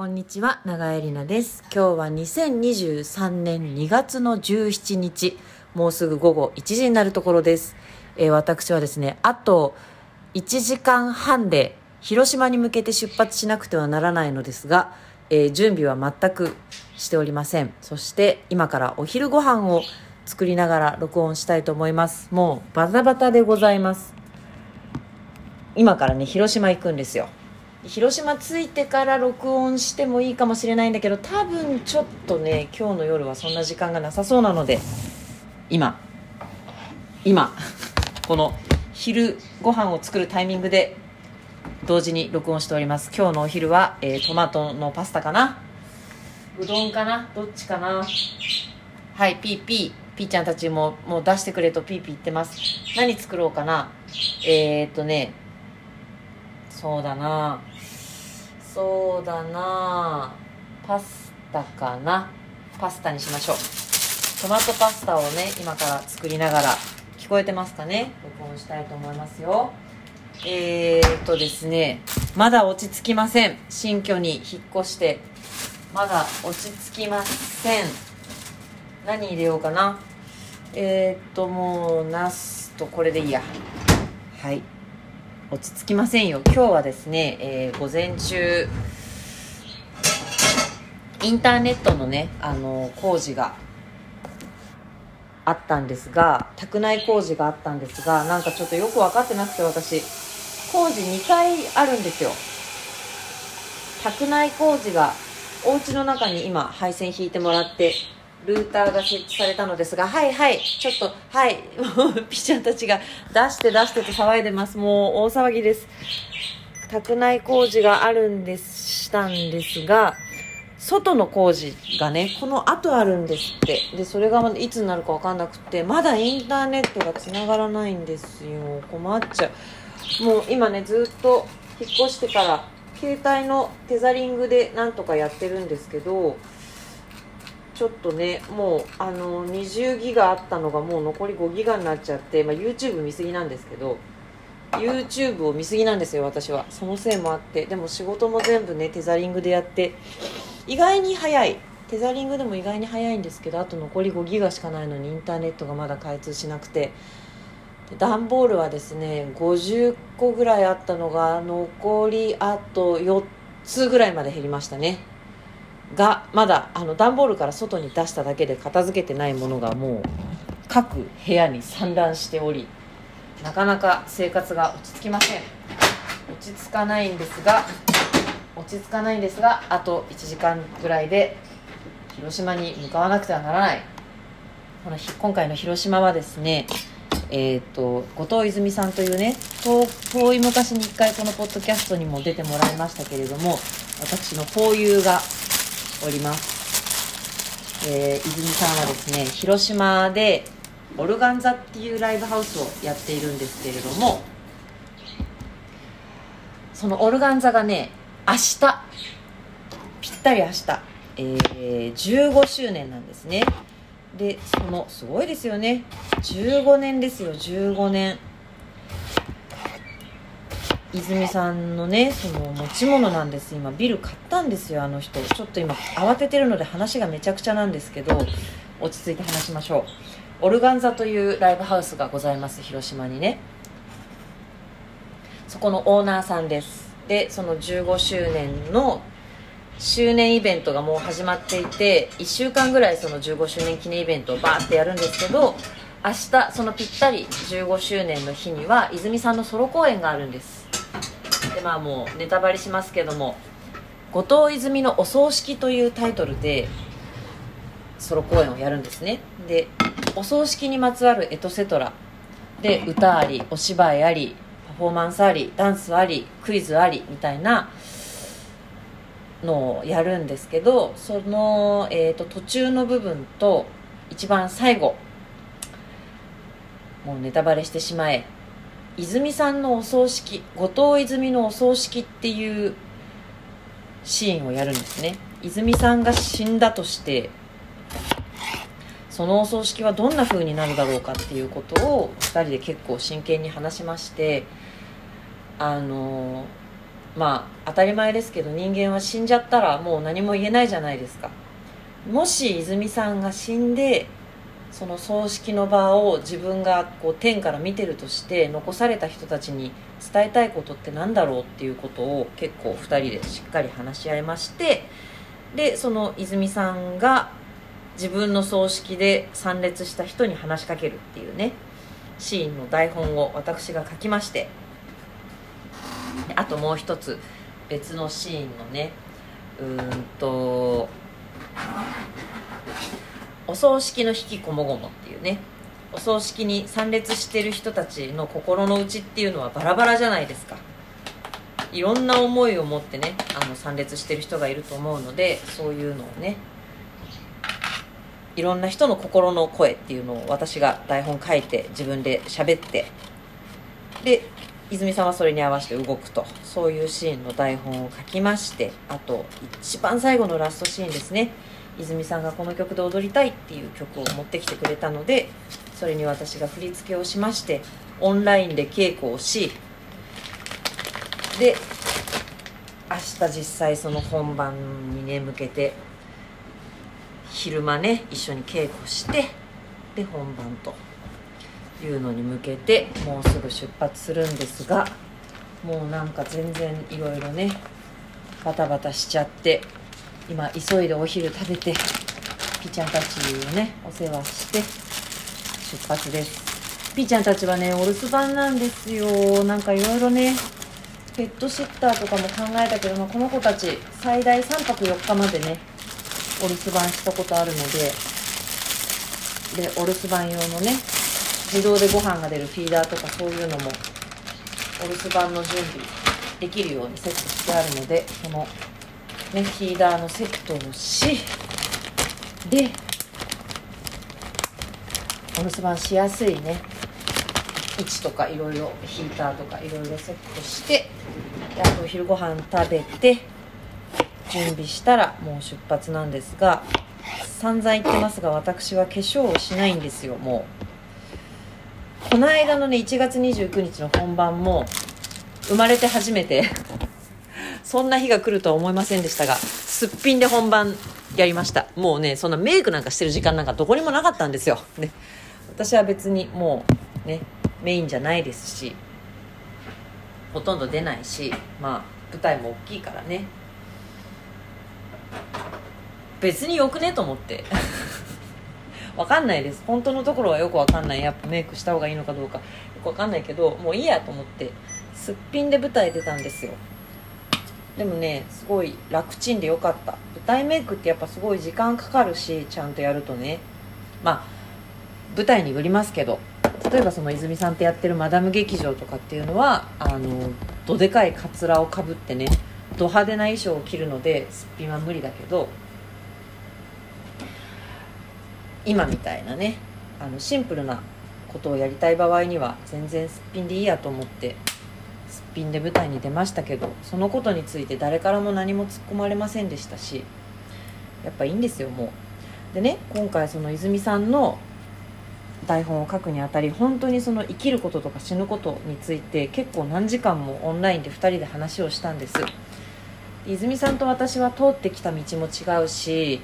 こんにちは、長江里奈です。今日は2023年2月の17日、もうすぐ午後1時になるところです。えー私はですね、あと1時間半で広島に向けて出発しなくてはならないのですが、えー準備は全くしておりません。そして今からお昼ご飯を作りながら録音したいと思います。もうバタバタでございます。今からね、広島行くんですよ。広島着いてから録音してもいいかもしれないんだけど多分ちょっとね今日の夜はそんな時間がなさそうなので今今この昼ご飯を作るタイミングで同時に録音しております。今日のお昼は、えートマトのパスタかな？うどんかな？どっちかな？はいピーピー。ピーちゃんたちももう出してくれとピーピー言ってます。何作ろうかな？えー、っとねそうだな。そうだな。パスタかな。パスタにしましょう。トマトパスタをね今から作りながら聞こえてますかね？録音したいと思いますよ。えー、っとですねまだ落ち着きません。新居に引っ越してまだ落ち着きません。何入れようかな？えー、っともうナスとこれでいいや。はい。落ち着きませんよ。今日はですね、えー午前中インターネットのねあの工事があったんですが宅内工事があったんですがなんかちょっとよく分かってなくて私。工事2回あるんですよ。宅内工事がお家の中に今配線引いてもらってルーターが設置されたのですがはいはいちょっとはいもう ピちゃんたちが出して出してと騒いでます。もう大騒ぎです。宅内工事があるんですしたんですが外の工事がねこの後あるんですって。でそれがいつになるか分かんなくてまだインターネットがつながらないんですよ。困っちゃう。もう今ねずっと引っ越してから携帯のテザリングでなんとかやってるんですけどちょっとねもうあの20ギガあったのがもう残り5ギガになっちゃって、まあ、YouTube 見すぎなんですけど YouTube を見すぎなんですよ私は。そのせいもあって。でも仕事も全部ねテザリングでやって。意外に早い。テザリングでも意外に早いんですけどあと残り5ギガしかないのにインターネットがまだ開通しなくて。段ボールはですね50個ぐらいあったのが残りあと4つぐらいまで減りましたね。がまだあの段ボールから外に出しただけで片付けてないものがもう各部屋に散乱しておりなかなか生活が落ち着きません。落ち着かないんですが落ち着かないんですがあと1時間ぐらいで広島に向かわなくてはならない。この今回の広島はですねえー、と後藤泉さんというね遠遠い昔に1回このポッドキャストにも出てもらいましたけれども私の交友がおります、えー泉さんはですね広島でオルガンザっていうライブハウスをやっているんですけれどもそのオルガンザがね明日ぴったり明日、えー15周年なんですね。でそのすごいですよね。15年ですよ15年。泉さんのねその持ち物なんです。今ビル買ったんですよあの人。ちょっと今慌ててるので話がめちゃくちゃなんですけど落ち着いて話しましょう。オルガンザというライブハウスがございます広島にね。そこのオーナーさんです。でその15周年の周年イベントがもう始まっていて1週間ぐらいその15周年記念イベントをバーってやるんですけど明日そのぴったり15周年の日には泉さんのソロ公演があるんです。でまあもうネタバレしますけども「後藤泉のお葬式」というタイトルでソロ公演をやるんですね。でお葬式にまつわるエトセトラ。で歌ありお芝居ありパフォーマンスありダンスありクイズありみたいなのをやるんですけどその、えー、と途中の部分と一番最後もうネタバレしてしまえ泉さんのお葬式後藤泉のお葬式っていうシーンをやるんですね。泉さんが死んだとしてそのお葬式はどんな風になるだろうかっていうことを2人で結構真剣に話しましてあのまあ当たり前ですけど人間は死んじゃったらもう何も言えないじゃないですか。もし泉さんが死んでその葬式の場を自分がこう天から見てるとして残された人たちに伝えたいことって何だろうっていうことを結構2人でしっかり話し合いましてでその泉さんが自分の葬式で参列した人に話しかけるっていうねシーンの台本を私が書きましてあともう一つ別のシーンのねうんとお葬式の引きこもごもっていうね。お葬式に参列してる人たちの心の内っていうのはバラバラじゃないですか。いろんな思いを持ってねあの参列してる人がいると思うのでそういうのをねいろんな人の心の声っていうのを私が台本書いて自分で喋ってで泉さんはそれに合わせて動くとそういうシーンの台本を書きましてあと一番最後のラストシーンですね。泉さんがこの曲で踊りたいっていう曲を持ってきてくれたのでそれに私が振り付けをしましてオンラインで稽古をしで明日実際その本番にね向けて昼間ね一緒に稽古してで本番というのに向けてもうすぐ出発するんですがもうなんか全然いろいろねバタバタしちゃって今急いでお昼食べてピーちゃんたちをねお世話して出発です。ピーちゃんたちはねお留守番なんですよ。なんかいろいろねペットシッターとかも考えたけど、ま、この子たち最大3泊4日までねお留守番したことあるのででお留守番用のね自動でご飯が出るフィーダーとかそういうのもお留守番の準備できるようにセットしてあるのでそのねフィーダーのセットをしでお留守番しやすいね。位置とかいろいろヒーターとかいろいろセットしてであとお昼ご飯食べて準備したらもう出発なんですが散々言ってますが私は化粧をしないんですよもう。この間のね1月29日の本番も生まれて初めてそんな日が来るとは思いませんでしたがすっぴんで本番やりました。もうねそんなメイクなんかしてる時間なんかどこにもなかったんですよ、ね、私は別にもうねメインじゃないですしほとんど出ないしまあ舞台も大きいからね。別によくねと思って。わかんないです。本当のところはよくわかんない。やっぱメイクした方がいいのかどうかよくわかんないけどもういいやと思ってすっぴんで舞台出たんですよ。でもねすごい楽ちんでよかった。舞台メイクってやっぱすごい時間かかるしちゃんとやるとね。まあ舞台によりますけど。例えばその泉さんってやってるマダム劇場とかっていうのはあのどでかいかつらをかぶってねド派手な衣装を着るのですっぴんは無理だけど今みたいなねあのシンプルなことをやりたい場合には全然すっぴんでいいやと思ってすっぴんで舞台に出ましたけどそのことについて誰からも何も突っ込まれませんでしたしやっぱいいんですよもう。でね今回その泉さんの台本を書くにあたり本当にその生きることとか死ぬことについて結構何時間もオンラインで2人で話をしたんです。泉さんと私は通ってきた道も違うし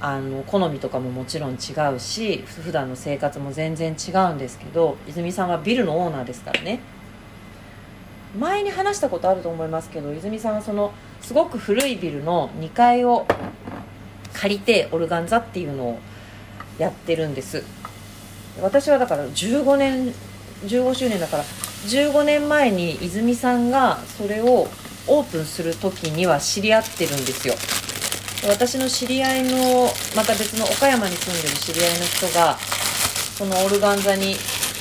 あの好みとかももちろん違うし普段の生活も全然違うんですけど泉さんはビルのオーナーですからね。前に話したことあると思いますけど泉さんはそのすごく古いビルの2階を借りてオルガン座っていうのをやってるんです。私はだから15年15周年だから15年前に泉さんがそれをオープンする時には知り合ってるんですよ。私の知り合いのまた別の岡山に住んでる知り合いの人がそのオルガン座に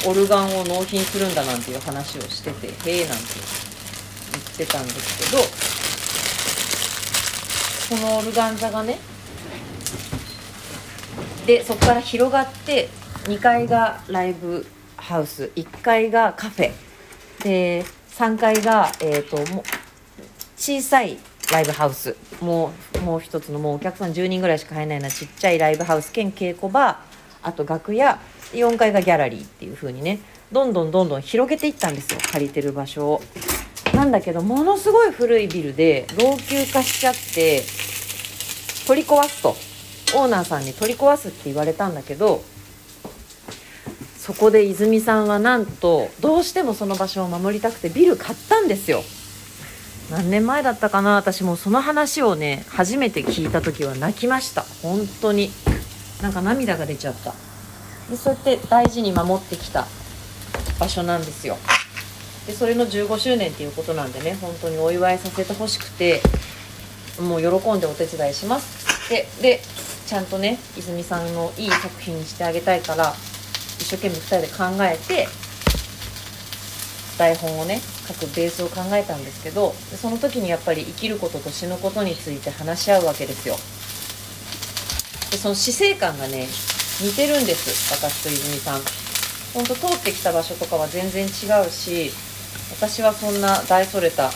オルガンを納品するんだなんていう話をしてて「へえ」なんて言ってたんですけどそのオルガン座がねでそこから広がって2階がライブハウス1階がカフェで3階が、えーと、も小さいライブハウスもうもう一つのもうお客さん10人ぐらいしか入らないなちっちゃいライブハウス兼稽古場あと楽屋4階がギャラリーっていう風にねどんどんどんどん広げていったんですよ。借りてる場所を。なんだけどものすごい古いビルで老朽化しちゃって取り壊すと。オーナーさんに取り壊すって言われたんだけどそこで泉さんはなんとどうしてもその場所を守りたくてビル買ったんですよ。何年前だったかな私もその話をね初めて聞いた時は泣きました。本当に。なんか涙が出ちゃった。でそうやって大事に守ってきた場所なんですよ。でそれの15周年っていうことなんでね本当にお祝いさせてほしくてもう喜んでお手伝いします。ででちゃんとね泉さんのいい作品にしてあげたいから一生懸命2人で考えて台本をね書くベースを考えたんですけどその時にやっぱり生きることと死ぬことについて話し合うわけですよ。でその死生観がね似てるんです私と泉さん。ほんと通ってきた場所とかは全然違うし私はそんな大それた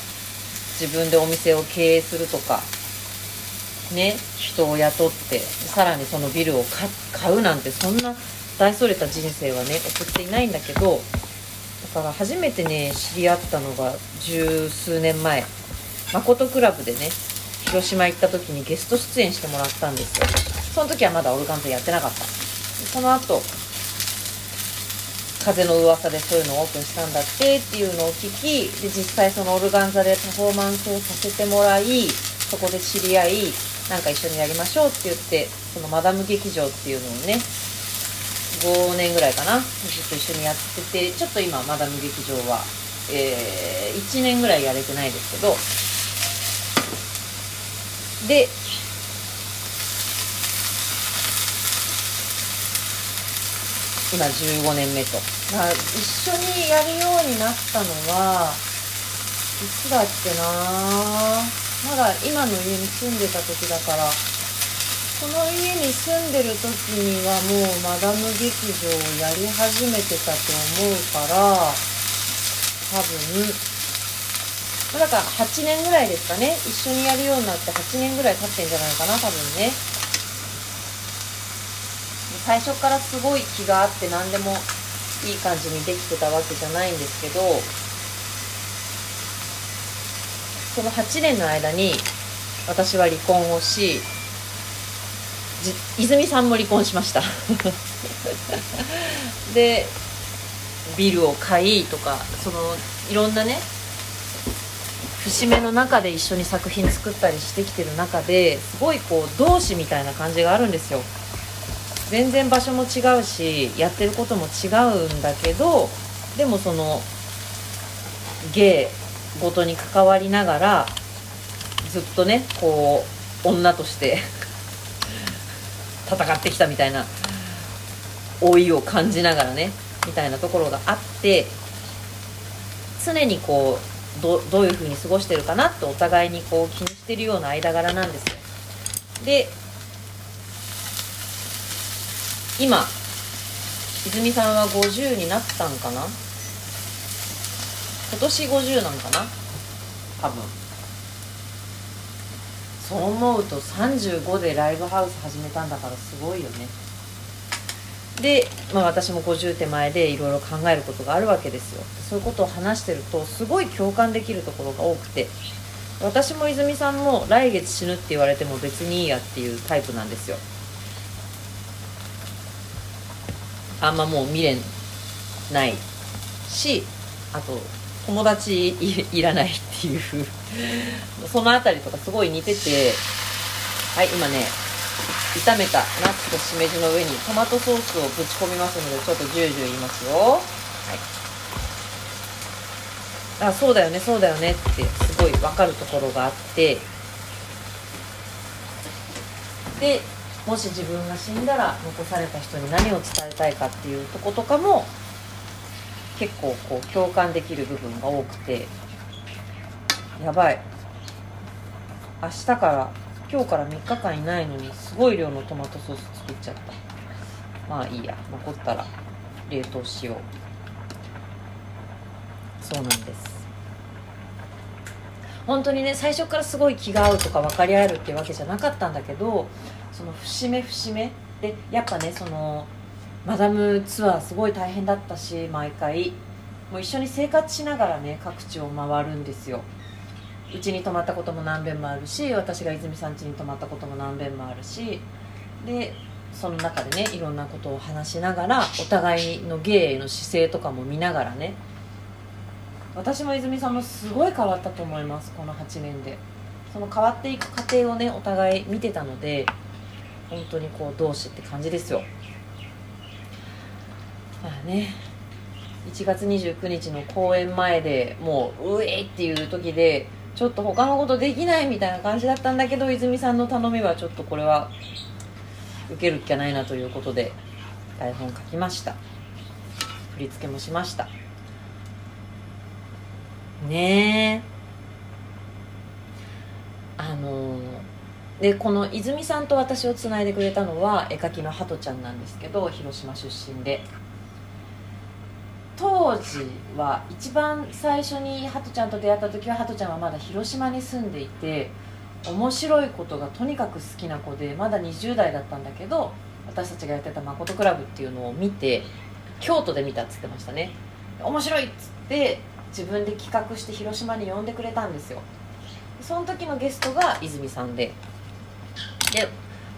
自分でお店を経営するとかね人を雇ってさらにそのビルを買うなんてそんな大それた人生はね送っていないんだけどだから初めてね知り合ったのが十数年前誠クラブでね広島行った時にゲスト出演してもらったんですよ。その時はまだオルガンズやってなかった。その後風の噂でそういうのをオープンしたんだってっていうのを聞きで実際そのオルガン座でパフォーマンスをさせてもらいそこで知り合いなんか一緒にやりましょうって言ってそのマダム劇場っていうのをね5年ぐらいかなずっと一緒にやっててちょっと今マダム劇場は、えー、1年ぐらいやれてないですけど。で今15年目と、一緒にやるようになったのはいつだっけなまだ今の家に住んでた時だから。この家に住んでる時にはもうマダム劇場をやり始めてたと思うから多分。だから8年ぐらいですかね。一緒にやるようになって8年ぐらい経ってんじゃないかな多分ね。最初からすごい気があって何でもいい感じにできてたわけじゃないんですけどその8年の間に私は離婚をし泉さんも離婚しました。でビルを買いとかそのいろんなね節目の中で一緒に作品作ったりしてきてる中ですごいこう同志みたいな感じがあるんですよ。全然場所も違うしやってることも違うんだけどでもその芸ごとに関わりながらずっとねこう女として戦ってきたみたいな老いを感じながらねみたいなところがあって常にこうどどういう風に過ごしてるかなってお互いにこう気にしてるような間柄なんですよ。で今泉さんは50になったんかな？今年50なんかな？多分。そう思うと35でライブハウス始めたんだからすごいよね。で、まあ、私も50手前でいろいろ考えることがあるわけですよ。そういうことを話してるとすごい共感できるところが多くて。私も泉さんも来月死ぬって言われても別にいいやっていうタイプなんですよあんまもう未練ないしあと友達いらないっていう。その辺りとかすごい似ててはい今ね炒めたナッツとしめじの上にトマトソースをぶち込みますのでちょっとジュージュー言いますよ。はい。あそうだよねそうだよねってすごい分かるところがあって。でもし自分が死んだら残された人に何を伝えたいかっていうとことかも結構こう共感できる部分が多くて。やばい。明日から今日から3日間いないのにすごい量のトマトソース作っちゃった。まあいいや。残ったら冷凍しよう。そうなんです。本当にね最初からすごい気が合うとか分かり合えるっていうわけじゃなかったんだけどその節目節目でやっぱねそのマダムツアーすごい大変だったし毎回もう一緒に生活しながらね各地を回るんですよ。うちに泊まったことも何遍もあるし私が泉さん家に泊まったことも何遍もあるしでその中でねいろんなことを話しながらお互いの芸の姿勢とかも見ながらね私も泉さんもすごい変わったと思いますこの8年で。その変わっていく過程をねお互い見てたので本当にこう同志って感じですよ。まあね1月29日の公演前でもううえっていう時でちょっと他のことできないみたいな感じだったんだけど泉さんの頼みはちょっとこれは受けるっきゃないなということで台本書きました。振り付けもしました。ね。えあのでこの泉さんと私をつないでくれたのは絵描きのハトちゃんなんですけど広島出身で。当時は一番最初にハトちゃんと出会った時はハトちゃんはまだ広島に住んでいて面白いことがとにかく好きな子でまだ20代だったんだけど私たちがやってた誠クラブっていうのを見て京都で見たっつってましたね。面白いっつって自分で企画して広島に呼んでくれたんですよ。その時のゲストが泉さんで。で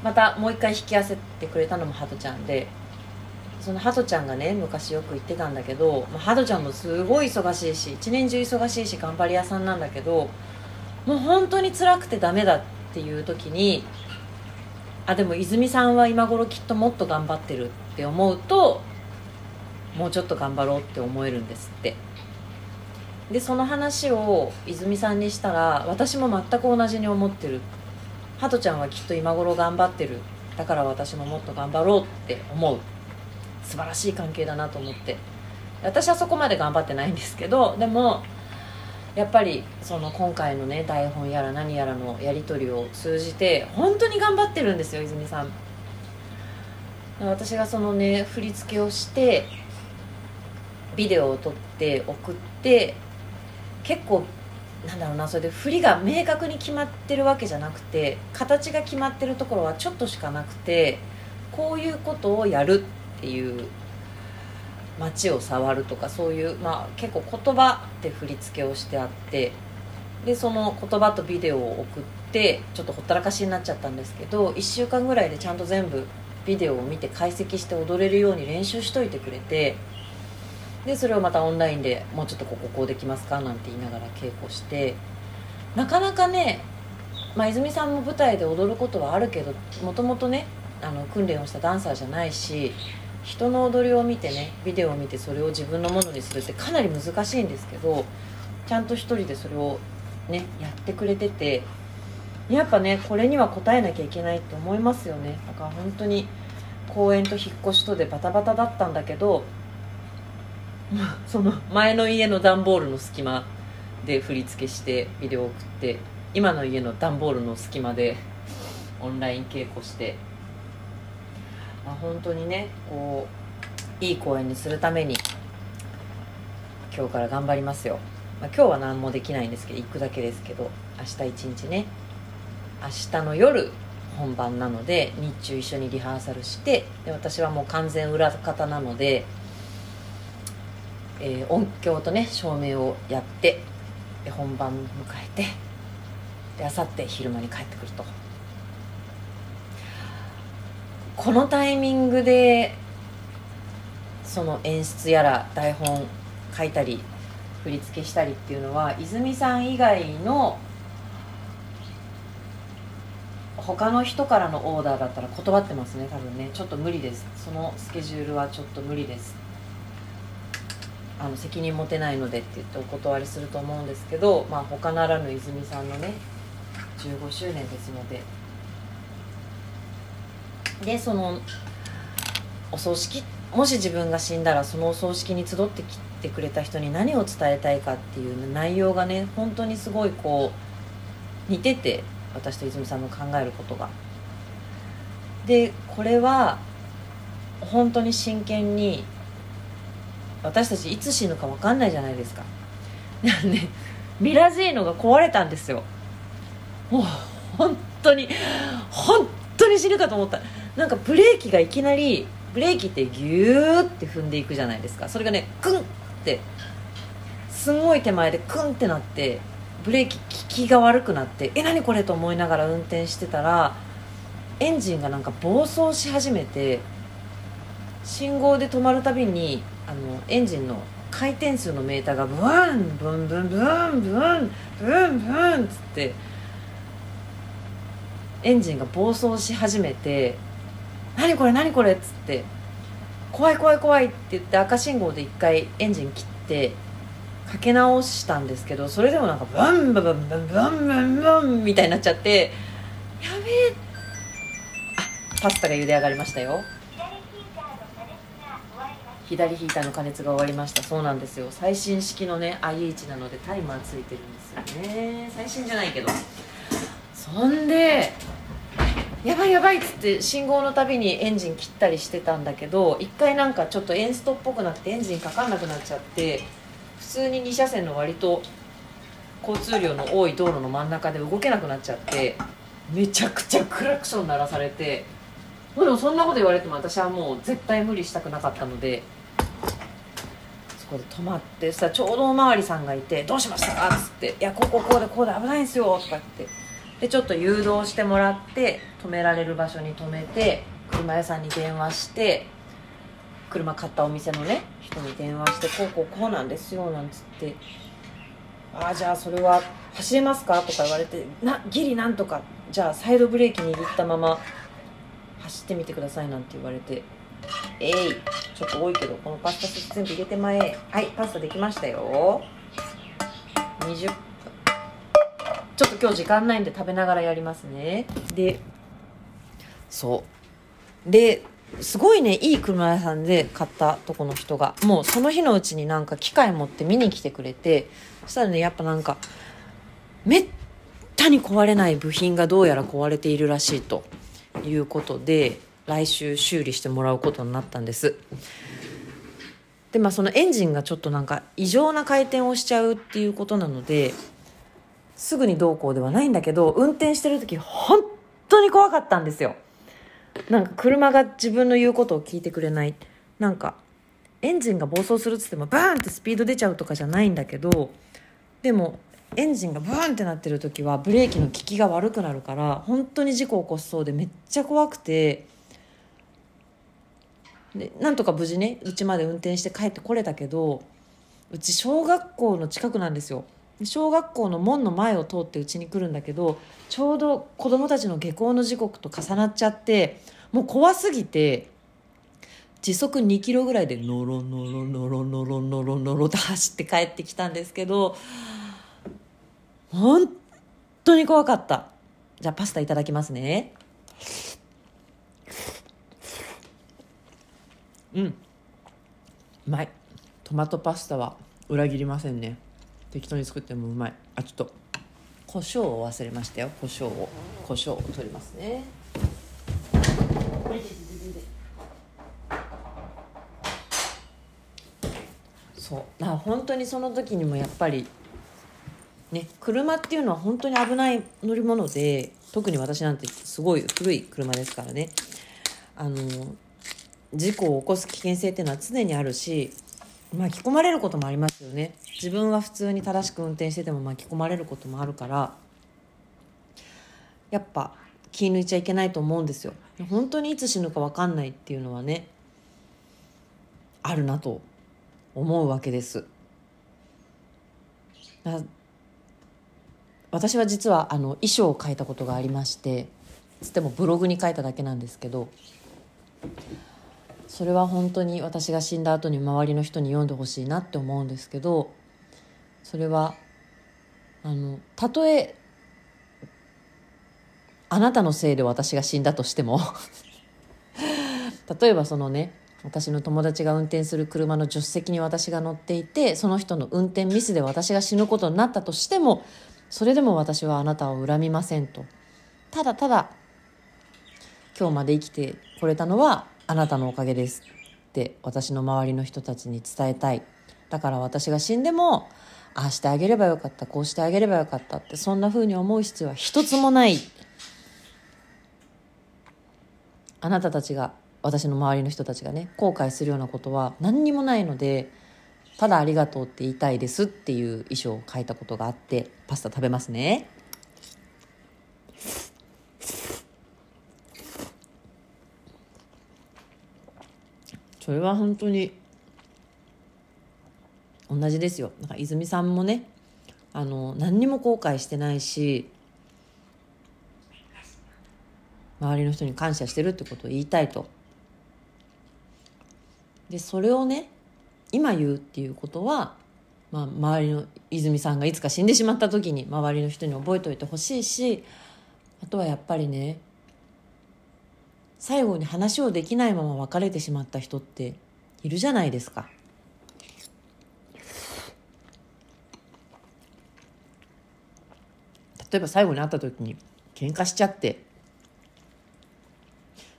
またもう一回引き合わせてくれたのもハトちゃんで。そのハトちゃんがね昔よく言ってたんだけど、まあ、ハトちゃんもすごい忙しいし一年中忙しいし頑張り屋さんなんだけどもう本当に辛くてダメだっていう時にあでも泉さんは今頃きっともっと頑張ってるって思うともうちょっと頑張ろうって思えるんですって。でその話を泉さんにしたら私も全く同じに思ってる。ハトちゃんはきっと今頃頑張ってる。だから私ももっと頑張ろうって思う。素晴らしい関係だなと思って。私はそこまで頑張ってないんですけどでもやっぱりその今回のね台本やら何やらのやり取りを通じて本当に頑張ってるんですよ泉さん。私がそのね振り付けをしてビデオを撮って送って結構なんだろうなそれで振りが明確に決まってるわけじゃなくて形が決まってるところはちょっとしかなくてこういうことをやるっていう街を触るとかそういう、まあ、結構言葉で振り付けをしてあってでその言葉とビデオを送ってちょっとほったらかしになっちゃったんですけど1週間ぐらいでちゃんと全部ビデオを見て解析して踊れるように練習しといてくれてでそれをまたオンラインでもうちょっとこここうできますか？なんて言いながら稽古して。なかなかね、まあ、泉さんも舞台で踊ることはあるけどもともとねあの訓練をしたダンサーじゃないし人の踊りを見てねビデオを見てそれを自分のものにするってかなり難しいんですけどちゃんと一人でそれをねやってくれててやっぱねこれには応えなきゃいけないって思いますよね。だから本当に公園と引っ越しとでバタバタだったんだけど その前の家の段ボールの隙間で振り付けしてビデオ送って今の家の段ボールの隙間でオンライン稽古して。まあ、本当にねこういい公演にするために今日から頑張りますよ、まあ、今日は何もできないんですけど行くだけですけど明日一日ね。明日の夜本番なので日中一緒にリハーサルしてで私はもう完全裏方なので、えー、音響とね照明をやってで本番迎えてで明後日昼間に帰ってくると。このタイミングでその演出やら台本書いたり振り付けしたりっていうのは泉さん以外の他の人からのオーダーだったら断ってますね多分ね。ちょっと無理です。そのスケジュールはちょっと無理です。あの責任持てないのでって言ってお断りすると思うんですけどまあ他ならぬ泉さんのね15周年ですのででそのお葬式もし自分が死んだらそのお葬式に集ってきてくれた人に何を伝えたいかっていう内容がね本当にすごいこう似てて私と泉さんの考えることが。でこれは本当に真剣に私たちいつ死ぬか分かんないじゃないですか。ねミラジーノが壊れたんですよ。もう本当に本当に死ぬかと思ったなんかブレーキがいきなりブレーキってギューって踏んでいくじゃないですかそれがねクンってすごい手前でクンってなってブレーキ効きが悪くなってえ何これと思いながら運転してたらエンジンがなんか暴走し始めて信号で止まるたびにあのエンジンの回転数のメーターがブワンブンブンブンブンブンブンっつってエンジンが暴走し始めて「何これ何これ」っつって「怖い怖い怖い」って言って赤信号で一回エンジン切ってかけ直したんですけどそれでもなんかブンブンブンブンブンブンブンみたいになっちゃってやべえ。あパスタが茹で上がりましたよ。左ヒーターの加熱が終わりました。そうなんですよ。最新式のね IH なのでタイマーついてるんですよね。最新じゃないけど。そんでやばいやばいっつって信号のたびにエンジン切ったりしてたんだけど一回なんかちょっとエンストっぽくなってエンジンかかんなくなっちゃって普通に2車線の割と交通量の多い道路の真ん中で動けなくなっちゃってめちゃくちゃクラクション鳴らされてでもそんなこと言われても私はもう絶対無理したくなかったのでそこで止まってさちょうどおまわりさんがいて「どうしました？か?」っつって「いやこここうでこうで危ないんですよ」とか言ってでちょっと誘導してもらって止められる場所に止めて車屋さんに電話して車買ったお店のね人に電話して「こうこうこうなんですよ」なんつって「ああじゃあそれは走れますか?」とか言われて「なギリなんとかじゃあサイドブレーキ握ったまま走ってみてください」なんて言われて「えいちょっと多いけどこのパスタソース全部入れてまえ。はいパスタできましたよ。20分。ちょっと今日時間ないんで食べながらやりますね。でそう。ですごいねいい車屋さんで買ったとこの人が。もうその日のうちになんか機械持って見に来てくれて。そしたらねやっぱなんかめったに壊れない部品がどうやら壊れているらしいということで。来週修理してもらうことになったんです。でまあそのエンジンがちょっとなんか異常な回転をしちゃうっていうことなのですぐにどうこうではないんだけど運転してる時本当に怖かったんですよ。なんか車が自分の言うことを聞いてくれない。なんかエンジンが暴走するっつってもバーンってスピード出ちゃうとかじゃないんだけどでもエンジンがブーンってなってる時はブレーキの効きが悪くなるから本当に事故を起こしそうでめっちゃ怖くてでなんとか無事ねうちまで運転して帰ってこれたけどうち小学校の近くなんですよ。小学校の門の前を通ってうちに来るんだけどちょうど子供たちの下校の時刻と重なっちゃってもう怖すぎて時速2キロぐらいでノロノロノロノロノロノロと走って帰ってきたんですけど本当に怖かったじゃあパスタいただきますねうん。うまい。トマトパスタは裏切りませんね。適当に作ってもうまい。あちょっと。胡椒を忘れましたよ。胡椒を。胡椒を取りますね。そう。だから本当にその時にもやっぱりね車っていうのは本当に危ない乗り物で特に私なんてすごい古い車ですからね。あの事故を起こす危険性っていうのは常にあるし巻き込まれることもありますよね。自分は普通に正しく運転してても巻き込まれることもあるからやっぱ気抜いちゃいけないと思うんですよ。本当にいつ死ぬか分かんないっていうのはねあるなと思うわけです。私は実はあの衣装を書いたことがありましてつってもブログに書いただけなんですけどそれは本当に私が死んだ後に周りの人に読んでほしいなって思うんですけどそれはあのたとえあなたのせいで私が死んだとしても 例えばそのね私の友達が運転する車の助手席に私が乗っていてその人の運転ミスで私が死ぬことになったとしてもそれでも私はあなたを恨みませんと。ただただ今日まで生きてこれたのはあなたのおかげですって私の周りの人たちに伝えたい。だから私が死んでもああしてあげればよかったこうしてあげればよかったってそんな風に思う必要は一つもない。あなたたちが私の周りの人たちがね後悔するようなことは何にもないのでただありがとうって言いたいですっていう衣装を書いたことがあってパスタ食べますね。それは本当に同じですよ。なんか泉さんもねあの何にも後悔してないし周りの人に感謝してるってことを言いたいと。でそれをね今言うっていうことは、まあ、周りの泉さんがいつか死んでしまった時に周りの人に覚えておいてほしいしあとはやっぱりね最後に話をできないまま別れてしまった人っているじゃないですか。例えば最後に会った時に喧嘩しちゃって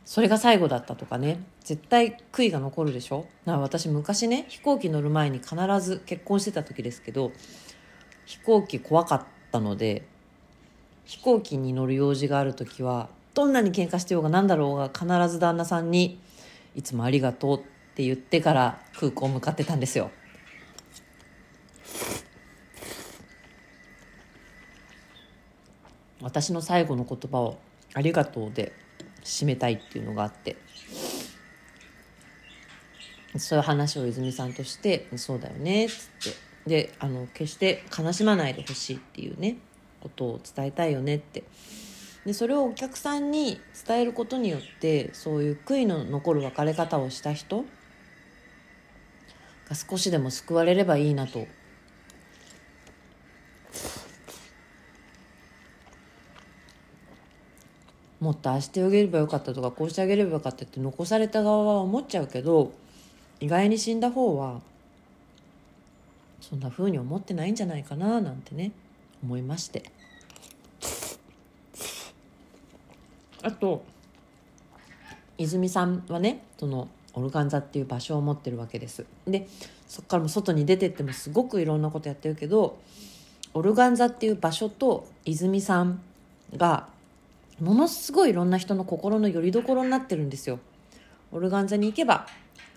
それが最後だったとかね絶対悔いが残るでしょ？な私昔ね飛行機乗る前に必ず結婚してた時ですけど飛行機怖かったので飛行機に乗る用事がある時はどんなに喧嘩してようが何だろうが必ず旦那さんに「いつもありがとう」って言ってから空港向かってたんですよ。私の最後の言葉を「ありがとう」で締めたいっていうのがあって。そういう話を泉さんとして「そうだよね」っつって。であの決して悲しまないでほしいっていうねことを伝えたいよねって。でそれをお客さんに伝えることによってそういう悔いの残る別れ方をした人が少しでも救われればいいなともっとああしてあげればよかったとかこうしてあげればよかったって残された側は思っちゃうけど意外に死んだ方はそんな風に思ってないんじゃないかななんてね思いまして。あと泉さんはねそのオルガン座っていう場所を持ってるわけです。でそこからも外に出てってもすごくいろんなことやってるけどオルガン座っていう場所と泉さんがものすごいいろんな人の心の拠り所になってるんですよ。オルガン座に行けば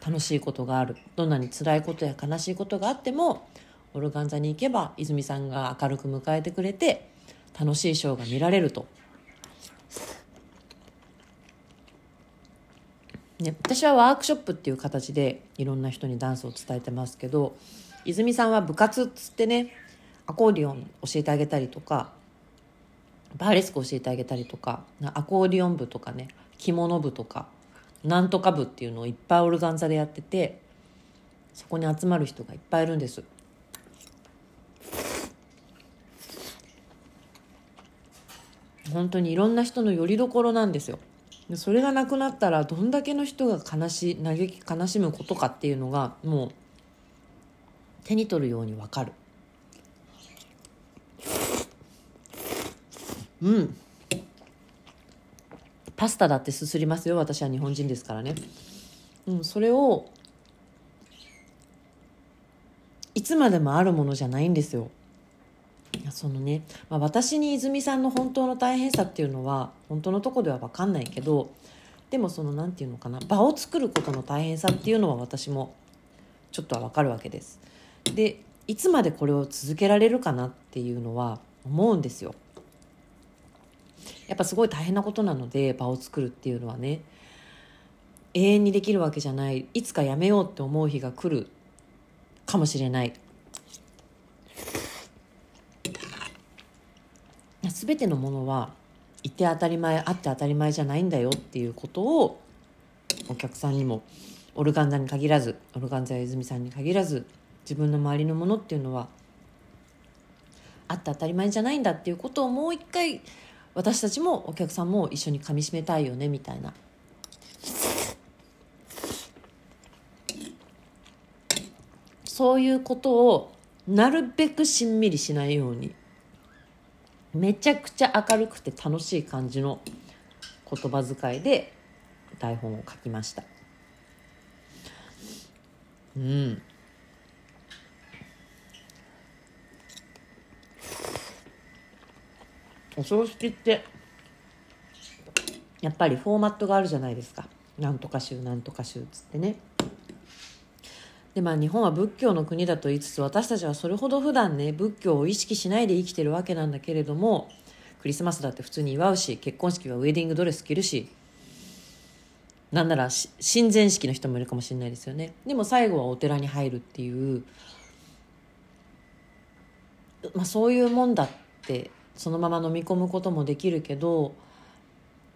楽しいことがある。どんなに辛いことや悲しいことがあってもオルガン座に行けば泉さんが明るく迎えてくれて楽しいショーが見られると。ね、私はワークショップっていう形でいろんな人にダンスを伝えてますけど泉さんは部活っつってねアコーディオン教えてあげたりとかバーレスク教えてあげたりとかアコーディオン部とかね着物部とかなんとか部っていうのをいっぱいオルガン座でやっててそこに集まる人がいっぱいいるんです。本当にいろんな人の拠り所なんですよ。でそれがなくなったらどんだけの人が悲し嘆き悲しむことかっていうのがもう手に取るようにわかる。うん。パスタだってすすりますよ私は日本人ですからね、うん、それをいつまでもあるものじゃないんですよ。そのね、まあ、私に泉さんの本当の大変さっていうのは本当のとこでは分かんないけどでもその何て言うのかな場を作ることの大変さっていうのは私もちょっとは分かるわけです。でいつまでこれを続けられるかなっていうのは思うんですよ。やっぱすごい大変なことなので場を作るっていうのはね永遠にできるわけじゃないいつかやめようって思う日が来るかもしれない全てのものはいて当たり前あって当たり前じゃないんだよっていうことをお客さんにもオルガン座に限らずオルガン座や泉さんに限らず自分の周りのものっていうのはあって当たり前じゃないんだっていうことをもう一回私たちもお客さんも一緒にかみしめたいよねみたいな。そういうことをなるべくしんみりしないようにめちゃくちゃ明るくて楽しい感じの言葉遣いで台本を書きました。うん。お葬式ってやっぱりフォーマットがあるじゃないですか。なんとか集なんとか集っつってね。でまあ日本は仏教の国だと言いつつ私たちはそれほど普段ね仏教を意識しないで生きてるわけなんだけれどもクリスマスだって普通に祝うし結婚式はウェディングドレス着るしなんなら親善式の人もいるかもしれないですよねでも最後はお寺に入るっていう、まあ、そういうもんだってそのまま飲み込むこともできるけど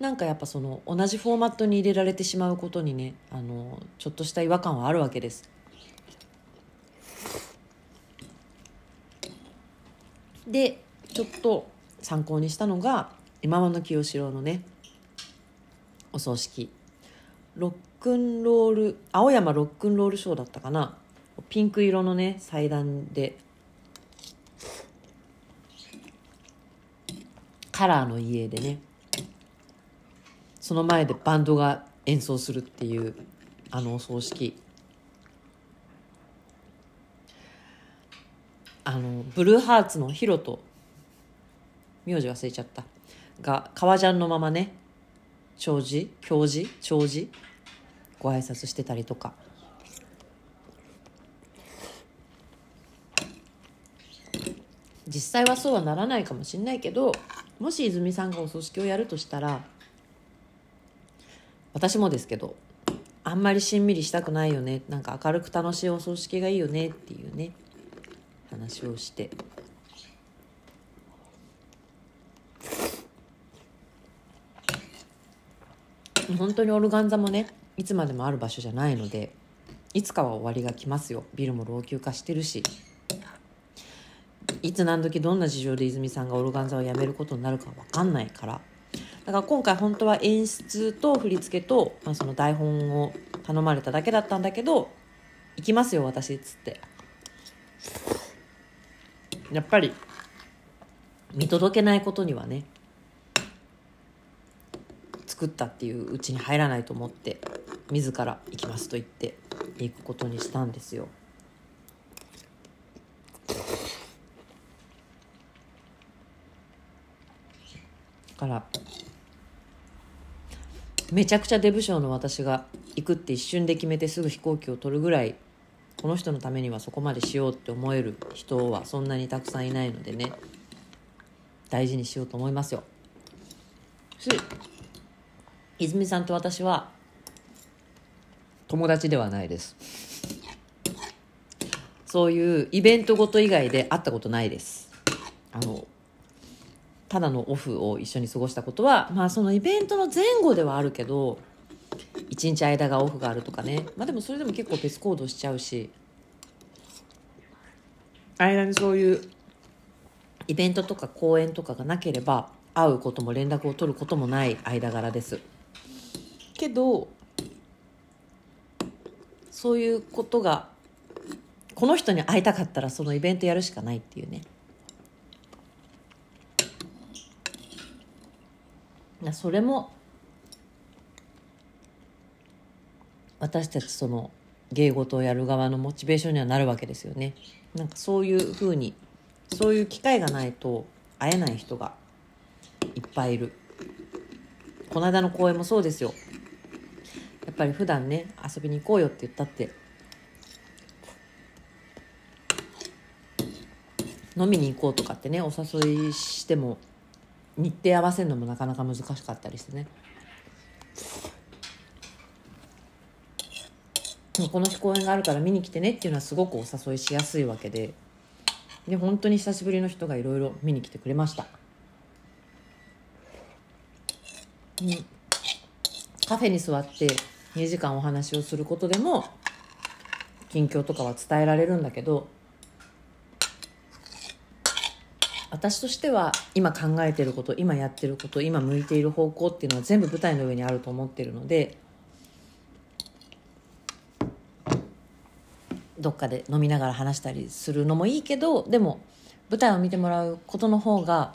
なんかやっぱその同じフォーマットに入れられてしまうことにねあのちょっとした違和感はあるわけです。でちょっと参考にしたのが今間の清志郎のねお葬式。ロックンロール青山ロックンロールショーだったかな。ピンク色のね祭壇で。カラーの家でね。その前でバンドが演奏するっていうあのお葬式。あのブルーハーツのヒロと名字忘れちゃった。が革ジャンのままね長寿教授長寿ご挨拶してたりとか。実際はそうはならないかもしれないけどもし泉さんがお葬式をやるとしたら私もですけどあんまりしんみりしたくないよね。なんか明るく楽しいお葬式がいいよねっていうね。話をして。本当にオルガン座もねいつまでもある場所じゃないのでいつかは終わりが来ますよ。ビルも老朽化してるし。いつ何時どんな事情で泉さんがオルガン座をやめることになるか分かんないから。だから今回本当は演出と振り付けと、まあ、その台本を頼まれただけだったんだけど行きますよ私っつって。やっぱり見届けないことにはね作ったっていううちに入らないと思って自ら行きますと言って行くことにしたんですよ。からめちゃくちゃデブ賞の私が行くって一瞬で決めてすぐ飛行機を取るぐらいこの人のためにはそこまでしようって思える人はそんなにたくさんいないのでね大事にしようと思いますよ。し泉さんと私は友達ではないですそういうイベントごと以外で会ったことないですあのただのオフを一緒に過ごしたことはまあそのイベントの前後ではあるけど一日間がオフがあるとかね。まあでもそれでも結構別行動しちゃうし。間にそういうイベントとか公演とかがなければ会うことも連絡を取ることもない間柄です。けどそういうことがこの人に会いたかったらそのイベントやるしかないっていうね。それも私たちその芸事をやる側のモチベーションにはなるわけですよね。なんかそういうふうにそういう機会がないと会えない人がいっぱいいる。この間の公演もそうですよ。やっぱり普段ね遊びに行こうよって言ったって飲みに行こうとかってねお誘いしても日程合わせるのもなかなか難しかったりしてね。この公演があるから見に来てねっていうのはすごくお誘いしやすいわけで。で本当に久しぶりの人がいろいろ見に来てくれました、カフェに座って2時間お話をすることでも近況とかは伝えられるんだけど私としては今考えてること今やってること今向いている方向っていうのは全部舞台の上にあると思ってるのでどっかで飲みながら話したりするのもいいけどでも舞台を見てもらうことの方が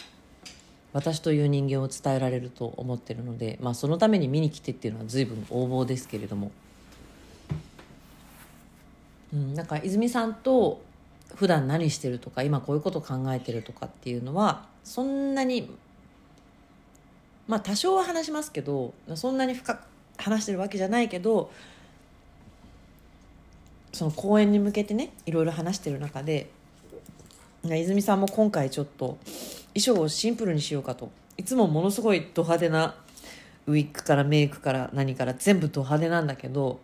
私という人間を伝えられると思ってるので、まあ、そのために見に来てっていうのは随分横暴ですけれども、うん、なんか泉さんと普段何してるとか今こういうこと考えてるとかっていうのはそんなにまあ多少は話しますけどそんなに深く話してるわけじゃないけどその公演に向けてねいろいろ話してる中で泉さんも今回ちょっと衣装をシンプルにしようかと。いつもものすごいド派手なウィッグからメイクから何から全部ド派手なんだけど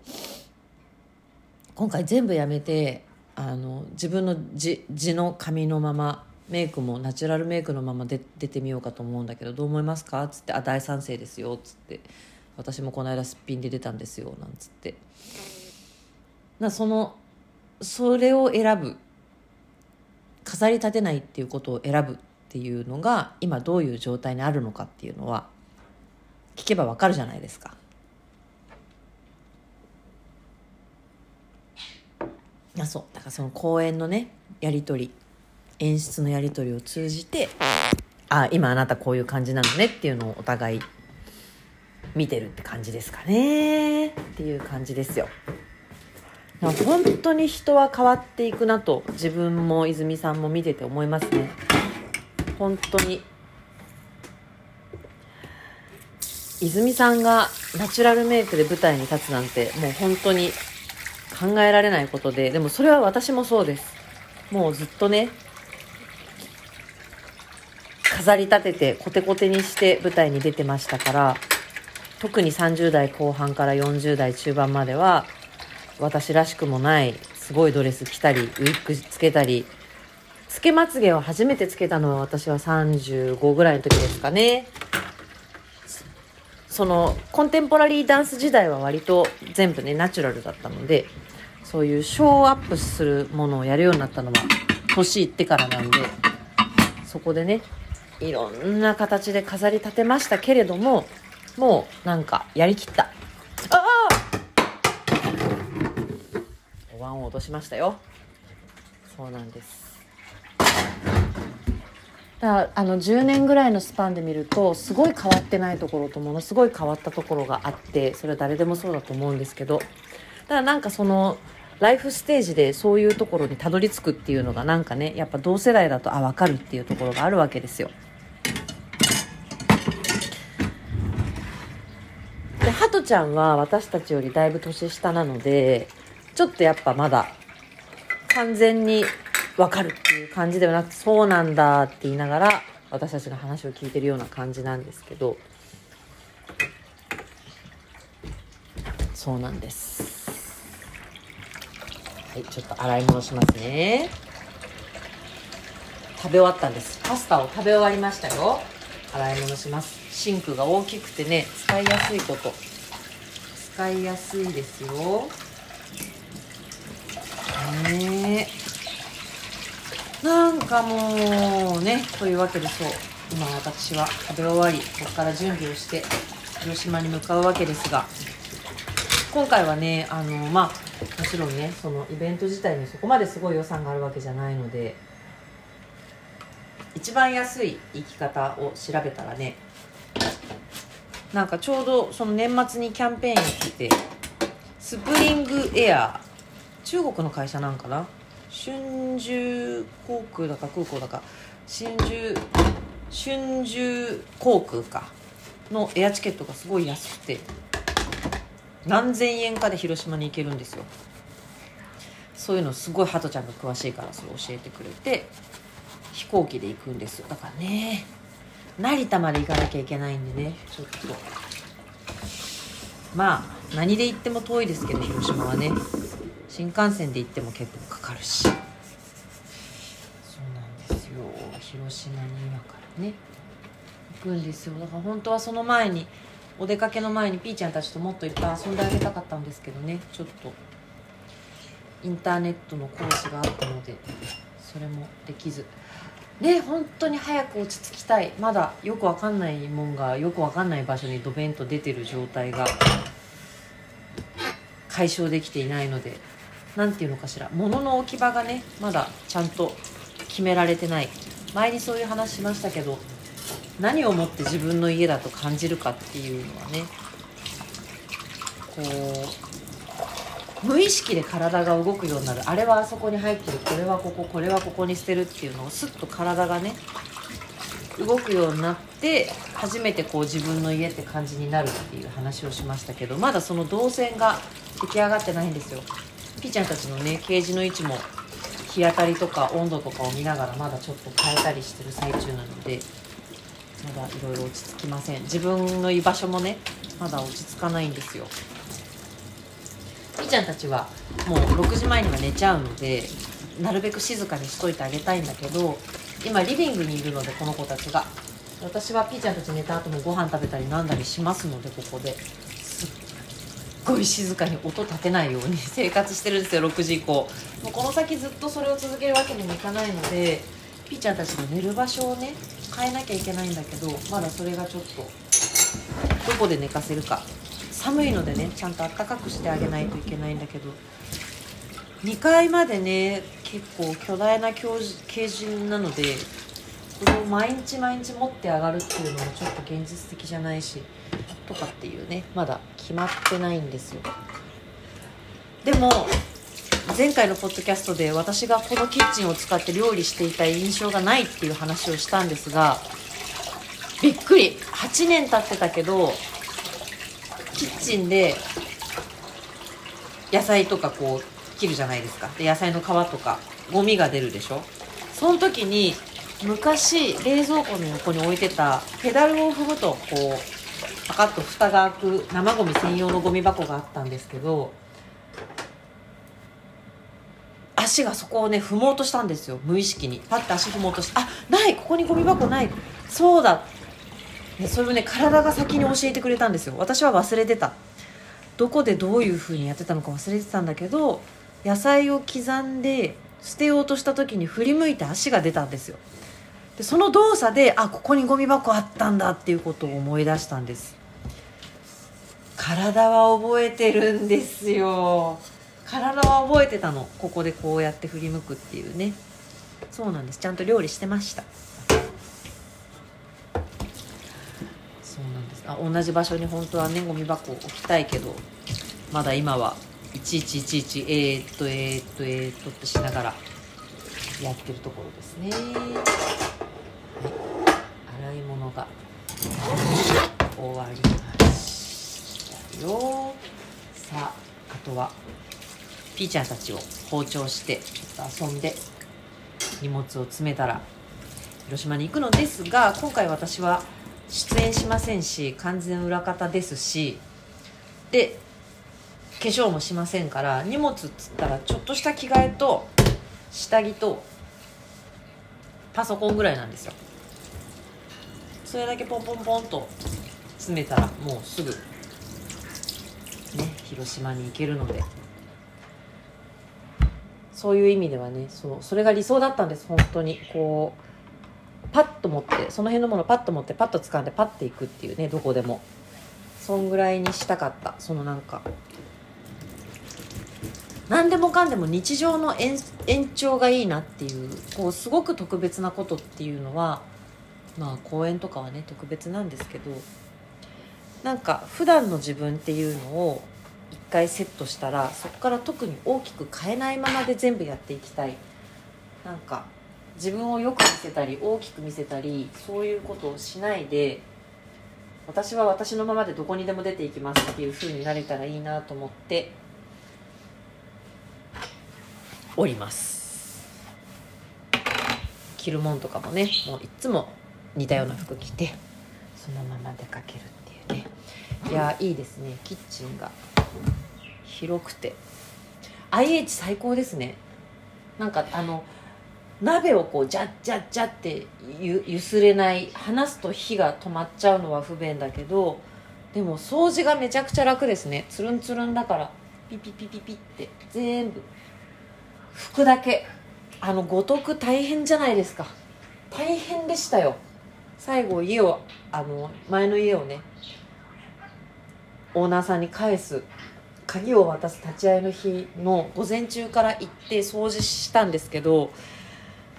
今回全部やめてあの自分の字字の髪のままメイクもナチュラルメイクのままで出てみようかと思うんだけどどう思いますか?」っつって「あ大賛成ですよ」っつって「私もこの間すっぴんで出たんですよ」なんつって。なそのそれを選ぶ。飾り立てないっていうことを選ぶっていうのが今どういう状態にあるのかっていうのは聞けばわかるじゃないですか。あそう。だからその公演のねやり取り演出のやり取りを通じてあ今あなたこういう感じなのねっていうのをお互い見てるって感じですかね。っていう感じですよ。本当に人は変わっていくなと自分も泉さんも見てて思いますね。本当に。泉さんがナチュラルメイクで舞台に立つなんてもう本当に考えられないことででもそれは私もそうです。もうずっとね飾り立ててコテコテにして舞台に出てましたから特に30代後半から40代中盤までは私らしくもないすごいドレス着たりウィッグつけたりつけまつげを初めてつけたのは私は35ぐらいの時ですかね。そのコンテンポラリーダンス時代は割と全部ねナチュラルだったのでそういうショーアップするものをやるようになったのは年いってからなんでそこでねいろんな形で飾り立てましたけれどももうなんかやりきったああを落としましたよそうなんですだからあの10年ぐらいのスパンで見るとすごい変わってないところとものすごい変わったところがあってそれは誰でもそうだと思うんですけどだからなんかそのライフステージでそういうところにたどり着くっていうのがなんかねやっぱ同世代だとあ分かるっていうところがあるわけですよ。でハトちゃんは私たちよりだいぶ年下なのでちょっとやっぱまだ完全に分かるっていう感じではなくてそうなんだって言いながら私たちの話を聞いてるような感じなんですけど。そうなんです。はいちょっと洗い物しますね。食べ終わったんです。パスタを食べ終わりましたよ。洗い物します。シンクが大きくてね使いやすいこと。使いやすいですよ。ね。なんかもうねというわけでそう。今私は食べ終わりここから準備をして広島に向かうわけですが今回はねあのまあもちろんねそのイベント自体にそこまですごい予算があるわけじゃないので一番安い生き方を調べたらねなんかちょうどその年末にキャンペーンやっててスプリングエアー中国の会社なんかな？春秋航空だか空港だか。春秋春秋航空か。のエアチケットがすごい安くて。何千円かで広島に行けるんですよ。そういうのすごいハトちゃんが詳しいからそれ教えてくれて。飛行機で行くんですよ。だからね成田まで行かなきゃいけないんでねちょっと。まあ何で行っても遠いですけど広島はね。新幹線で行っても結構かかるし。そうなんですよ。広島に今からね。行くんですよ。だから本当はその前にお出かけの前にピーちゃんたちともっといっぱい遊んであげたかったんですけどね。ちょっとインターネットのコースがあったのでそれもできず。ね本当に早く落ち着きたい。まだよくわかんないもんがよくわかんない場所にドベンと出てる状態が解消できていないので。何ていうのかしら物の置き場がねまだちゃんと決められてない。前にそういう話しましたけど何をもって自分の家だと感じるかっていうのはねこう無意識で体が動くようになる。あれはあそこに入ってる。これはこここれはここに捨てるっていうのをスッと体がね動くようになって初めてこう自分の家って感じになるっていう話をしましたけどまだその動線が出来上がってないんですよ。ピーちゃんたちのねケージの位置も日当たりとか温度とかを見ながらまだちょっと変えたりしてる最中なのでまだいろいろ落ち着きません。自分の居場所もねまだ落ち着かないんですよ。みーちゃんたちはもう6時前には寝ちゃうのでなるべく静かにしといてあげたいんだけど今リビングにいるのでこの子たちが。私はピーちゃんたち寝た後もご飯食べたりなんだりしますのでここで。ごい静かに音立てないように 生活してるんですよ6時以降。もうこの先ずっとそれを続けるわけにもいかないのでピーちゃんたちの寝る場所をね変えなきゃいけないんだけどまだそれがちょっとどこで寝かせるか。寒いのでねちゃんとあったかくしてあげないといけないんだけど。2階までね結構巨大なケージなのでこれを毎日毎日持って上がるっていうのもちょっと現実的じゃないし。とかっていうねまだ決まってないんですよ。でも前回のポッドキャストで私がこのキッチンを使って料理していた印象がないっていう話をしたんですがびっくり。8年経ってたけどキッチンで野菜とかこう切るじゃないですか。で野菜の皮とかゴミが出るでしょ。その時に昔冷蔵庫の横に置いてたペダルを踏むとこうパカッと蓋が開く生ゴミ専用のゴミ箱があったんですけど足がそこをね踏もうとしたんですよ。無意識に。パッて足踏もうとしてあないここにゴミ箱ない。そうだ。ね、それをね体が先に教えてくれたんですよ。私は忘れてた。どこでどういう風にやってたのか忘れてたんだけど野菜を刻んで捨てようとした時に振り向いて足が出たんですよ。でその動作であここにゴミ箱あったんだっていうことを思い出したんです。体は覚えてるんですよ。体は覚えてたの。ここでこうやって振り向くっていうね。そうなんです。ちゃんと料理してました。そうなんです。あ同じ場所に本当はねゴミ箱置きたいけどまだ今はいちいちいちいちえー、っとえー、っとえー、っとってしながらやってるところですね、はい、洗い物が終わり。よ。さああとはピーちゃんたちを包丁してちょっと遊んで荷物を詰めたら広島に行くのですが今回私は出演しませんし完全裏方ですしで化粧もしませんから荷物っつったらちょっとした着替えと下着とパソコンぐらいなんですよ。それだけポンポンポンと詰めたらもうすぐ広島に行けるので。そういう意味ではねそのそれが理想だったんです本当に。こうパッと持ってその辺のものパッと持ってパッと掴んでパッていくっていうねどこでも。そんぐらいにしたかった。そのなんか何でもかんでも日常の延長がいいなっていうこうすごく特別なことっていうのはまあ公演とかはね特別なんですけどなんか普段の自分っていうのを回セットしたらそこから特に大きく変えないままで全部やっていきたい。なんか自分をよく見せたり大きく見せたりそういうことをしないで私は私のままでどこにでも出ていきますっていう風になれたらいいなと思っております。着るもんとかもねもういつも似たような服着てそのまま出かけるっていうね。いやいいですね。キッチンが。広くて。IH 最高ですね。なんかあの鍋をこうジャッジャッジャってゆゆすれない離すと火が止まっちゃうのは不便だけどでも掃除がめちゃくちゃ楽ですね。つるんつるんだからピピピピピって全部。拭くだけ。あの五徳大変じゃないですか。大変でしたよ。最後家をあの前の家をねオーナーさんに返す。鍵を渡す立ち会いの日の午前中から行って掃除したんですけど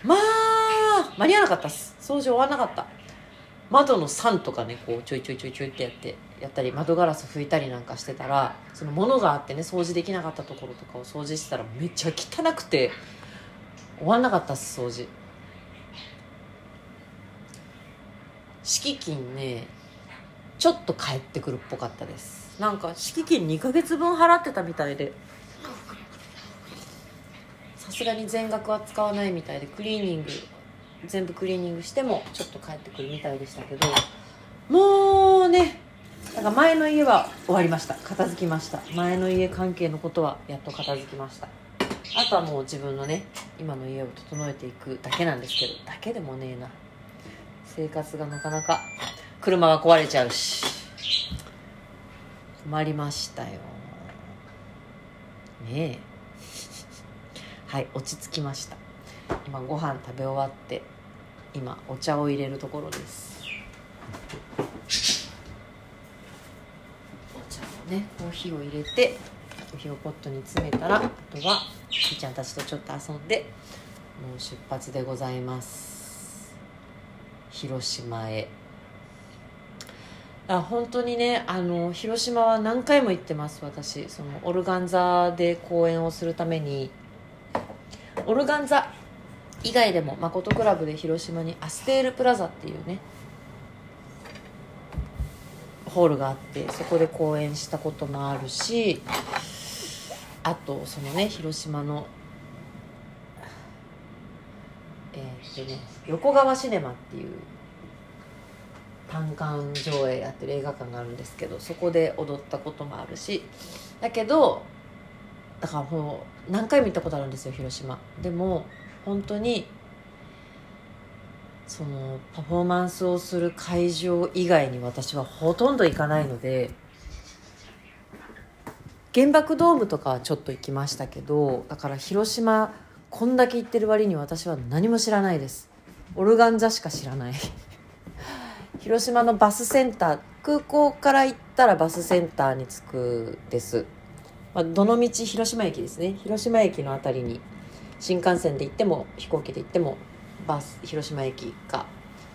まあ間に合わなかったっす。掃除終わらなかった。窓の酸とかねこうちょいちょいちょいちょいってやってやったり窓ガラス拭いたりなんかしてたらその物があってね掃除できなかったところとかを掃除してたらめっちゃ汚くて終わんなかったっす掃除。敷金ねちょっと返ってくるっぽかったです。なんか敷金2ヶ月分払ってたみたいで。さすがに全額は使わないみたいでクリーニング全部クリーニングしてもちょっと帰ってくるみたいでしたけど。もうねだか前の家は終わりました。片付きました。前の家関係のことはやっと片付きました。あとはもう自分のね今の家を整えていくだけなんですけど。だけでもねえな。生活がなかなか車が壊れちゃうし。困りましたよ。ねえ。はい落ち着きました。今ご飯食べ終わって今お茶を入れるところです。お茶をねコーヒーを入れてコーヒーをポットに詰めたらあとはひーちゃんたちとちょっと遊んでもう出発でございます。広島へ。あ本当にねあの広島は何回も行ってます私。そのオルガンザで公演をするために。オルガンザ以外でも誠クラブで広島にアステールプラザっていうねホールがあってそこで公演したこともあるしあとそのね広島のえー、っとね横川シネマっていう単館上映やってる映画館があるんですけどそこで踊ったこともあるしだけどだからもう何回も行ったことあるんですよ広島。でも本当にそのパフォーマンスをする会場以外に私はほとんど行かないので原爆ドームとかはちょっと行きましたけどだから広島こんだけ行ってる割に私は何も知らないです。オルガンザしか知らない。広島のバスセンター空港から行ったらバスセンターに着くです。まあ、どの道広島駅ですね。広島駅の辺りに新幹線で行っても飛行機で行ってもバス広島駅か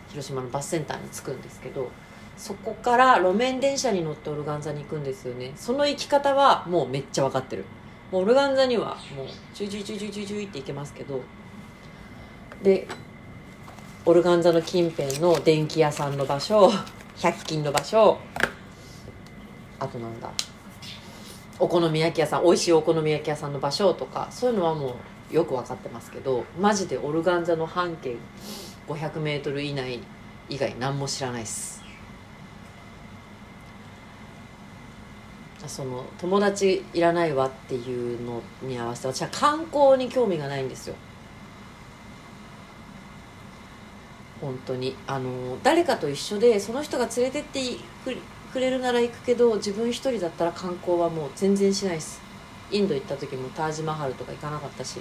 広島のバスセンターに着くんですけどそこから路面電車に乗ってオルガンザに行くんですよね。その行き方はもうめっちゃ分かってる。もうオルガンザにはもうチュイチュイチュイチュイチュイチュイって行けますけど。でオルガンザの近辺の電気屋さんの場所100均の場所。あとなんだ？お好み焼き屋さん美味しいお好み焼き屋さんの場所とかそういうのはもうよく分かってますけどマジでオルガンザの半径 500m 以内以外何も知らないっす。その友達いらないわっていうのに合わせて私は観光に興味がないんですよ。本当に。あの誰かと一緒でその人が連れてってくれるなら行くけど自分一人だったら観光はもう全然しないです。インド行った時もタージマハルとか行かなかったし。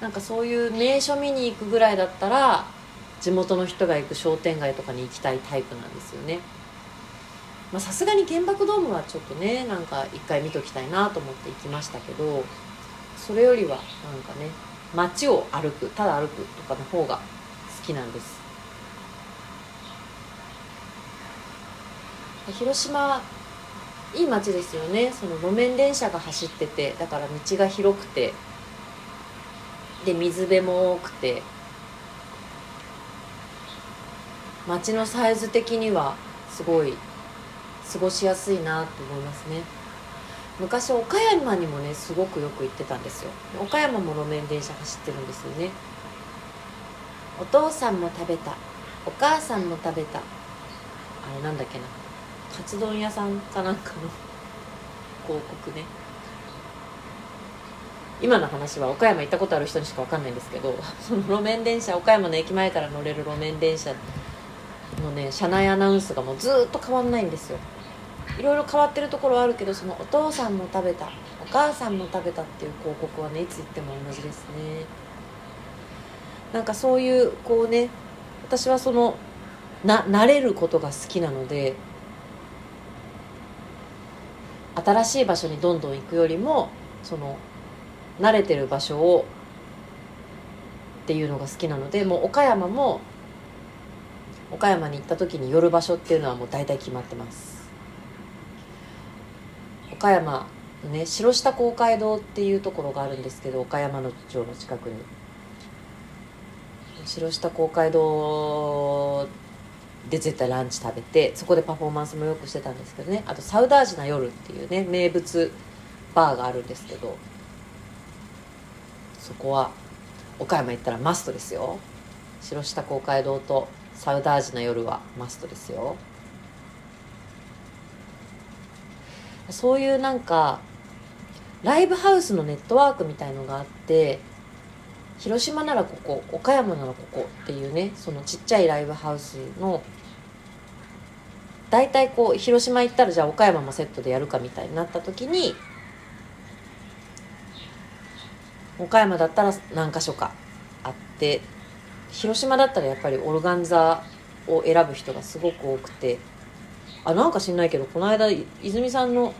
なんかそういう名所見に行くぐらいだったら地元の人が行く商店街とかに行きたいタイプなんですよね。さすがに原爆ドームはちょっとねなんか一回見ときたいなと思って行きましたけどそれよりはなんかね街を歩くただ歩くとかの方が好きなんです。広島いい街ですよね。その路面電車が走っててだから道が広くてで水辺も多くて街のサイズ的にはすごい過ごしやすいなと思いますね。昔岡山にもねすごくよく行ってたんですよ。岡山も路面電車走ってるんですよね。お父さんも食べた。お母さんも食べた。あれなんだっけな。カツ丼屋さんかなんかの。広告ね。今の話は岡山行ったことある人にしか分かんないんですけどその路面電車岡山の駅前から乗れる路面電車のね車内アナウンスがもうずっと変わんないんですよ。いろいろ変わってるところはあるけどそのお父さんも食べたお母さんも食べたっていう広告はねいつ行っても同じですね。なんかそういうこうね私はそのな慣れることが好きなので新しい場所にどんどん行くよりもその慣れてる場所をっていうのが好きなのでもう岡山も岡山に行った時に寄る場所っていうのはもう大体決まってます。岡山のね白下公会堂っていうところがあるんですけど岡山の町の近くに。白下公会堂で絶対ランチ食べてそこでパフォーマンスもよくしてたんですけどね。あとサウダージな夜っていうね名物バーがあるんですけどそこは岡山行ったらマストですよ。白下公会堂とサウダージな夜はマストですよ。そういうなんかライブハウスのネットワークみたいのがあって広島ならここ岡山ならここっていうねそのちっちゃいライブハウスの大体こう広島行ったらじゃあ岡山もセットでやるかみたいになった時に岡山だったら何箇所かあって広島だったらやっぱりオルガンザを選ぶ人がすごく多くてあなんか知んないけどこの間泉さんの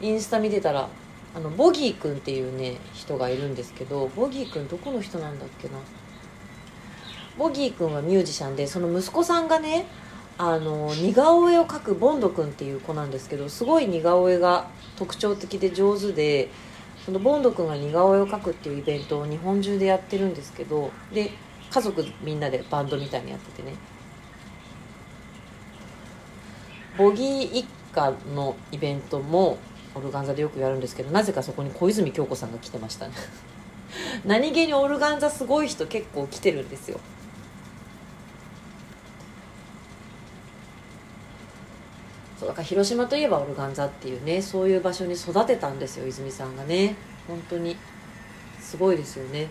インスタ見てたらあのボギーくんっていうね人がいるんですけどボギーくんどこの人なんだっけな。ボギーくんはミュージシャンでその息子さんがねあの似顔絵を描くボンドくんっていう子なんですけどすごい似顔絵が特徴的で上手でそのボンドくんが似顔絵を描くっていうイベントを日本中でやってるんですけどで家族みんなでバンドみたいにやっててね。ボギー一家のイベントもオルガンザでよくやるんですけどなぜかそこに小泉京子さんが来てましたね。何気にオルガンザすごい人結構来てるんですよ。そうだから広島といえばオルガンザっていうねそういう場所に育てたんですよ泉さんがね。本当に。すごいですよね。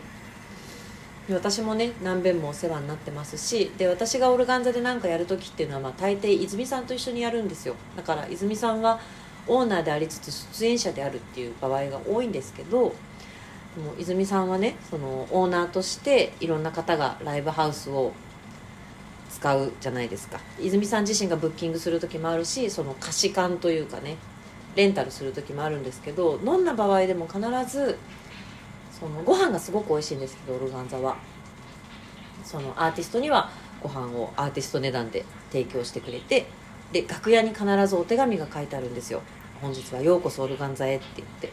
私もね何遍もお世話になってますしで私がオルガンザで何かやる時っていうのは、まあ、大抵泉さんと一緒にやるんですよ。だから泉さんはオーナーでありつつ出演者であるっていう場合が多いんですけどもう泉さんはねそのオーナーとしていろんな方がライブハウスを使うじゃないですか。泉さん自身がブッキングする時もあるしその貸し館というかねレンタルする時もあるんですけどどんな場合でも必ずそのご飯がすごく美味しいんですけどオルガンザは。そのアーティストにはご飯をアーティスト値段で提供してくれてで楽屋に必ずお手紙が書いてあるんですよ。本日はようこそオルガンザへって言って。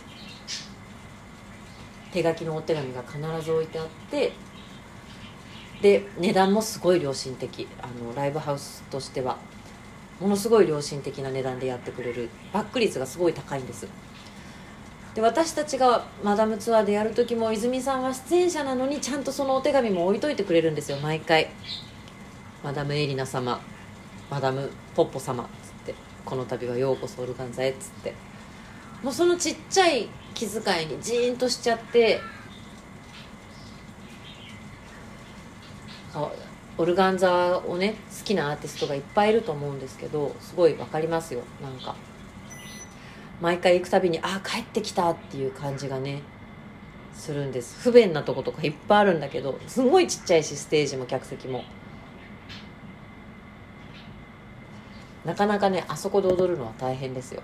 手書きのお手紙が必ず置いてあってで値段もすごい良心的。あのライブハウスとしてはものすごい良心的な値段でやってくれる。バック率がすごい高いんです。で私たちがマダムツアーでやる時も泉さんは出演者なのにちゃんとそのお手紙も置いといてくれるんですよ毎回。マダムエリナ様マダムポッポ様っつってこの度はようこそオルガンザへっつって。もうそのちっちゃい気遣いにジーンとしちゃってオルガンザをね好きなアーティストがいっぱいいると思うんですけどすごい分かりますよなんか。毎回行くたびにああ帰ってきたっていう感じがねするんです。不便なとことかいっぱいあるんだけどすごいちっちゃいしステージも客席も。なかなかねあそこで踊るのは大変ですよ。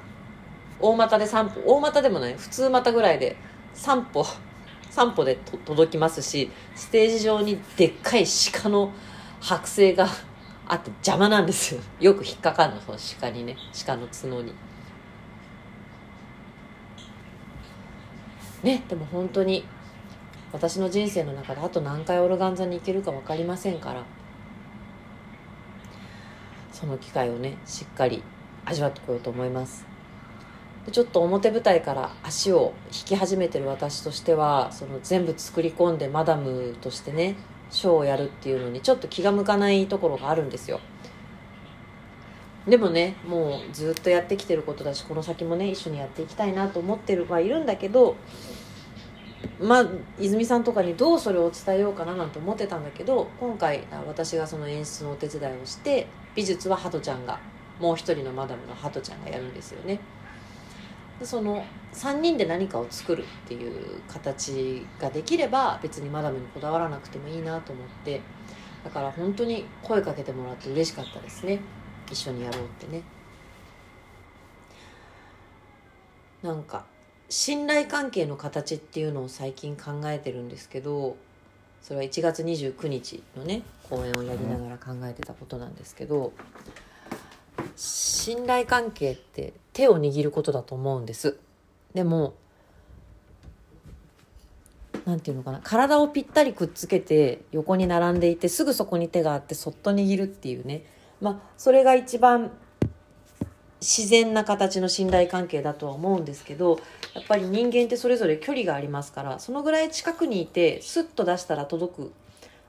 大股で3歩大股でもない普通股ぐらいで3歩 3歩で届きますしステージ上にでっかい鹿の剥製があって邪魔なんですよ。よく引っかかるのその鹿にね鹿の角に。ねでも本当に私の人生の中であと何回オルガン座に行けるか分かりませんからその機会をねしっかり味わってこようと思います。でちょっと表舞台から足を引き始めてる私としてはその全部作り込んでマダムとしてねショーをやるっていうのにちょっと気が向かないところがあるんですよ。でもねもうずっとやってきてることだしこの先もね一緒にやっていきたいなと思ってるはいるんだけどまあ泉さんとかにどうそれを伝えようかななんて思ってたんだけど今回私がその演出のお手伝いをして美術はハトちゃんがもう一人のマダムのハトちゃんがやるんですよね。でその3人で何かを作るっていう形ができれば別にマダムにこだわらなくてもいいなと思ってだから本当に声かけてもらって嬉しかったですね。一緒にやろうってね。なんか信頼関係の形っていうのを最近考えてるんですけどそれは1月29日のね公演をやりながら考えてたことなんですけど信頼関係って手を握ることだと思うんです。でも何て言うのかな体をぴったりくっつけて横に並んでいてすぐそこに手があってそっと握るっていうねまあそれが一番自然な形の信頼関係だとは思うんですけどやっぱり人間ってそれぞれ距離がありますからそのぐらい近くにいてスッと出したら届く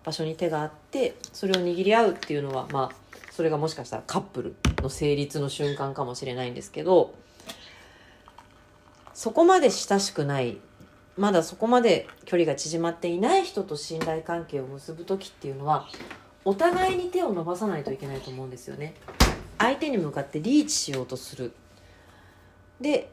場所に手があってそれを握り合うっていうのはまあそれがもしかしたらカップルの成立の瞬間かもしれないんですけどそこまで親しくないまだそこまで距離が縮まっていない人と信頼関係を結ぶ時っていうのはお互いに手を伸ばさないといけないと思うんですよね。相手に向かってリーチしようとする。で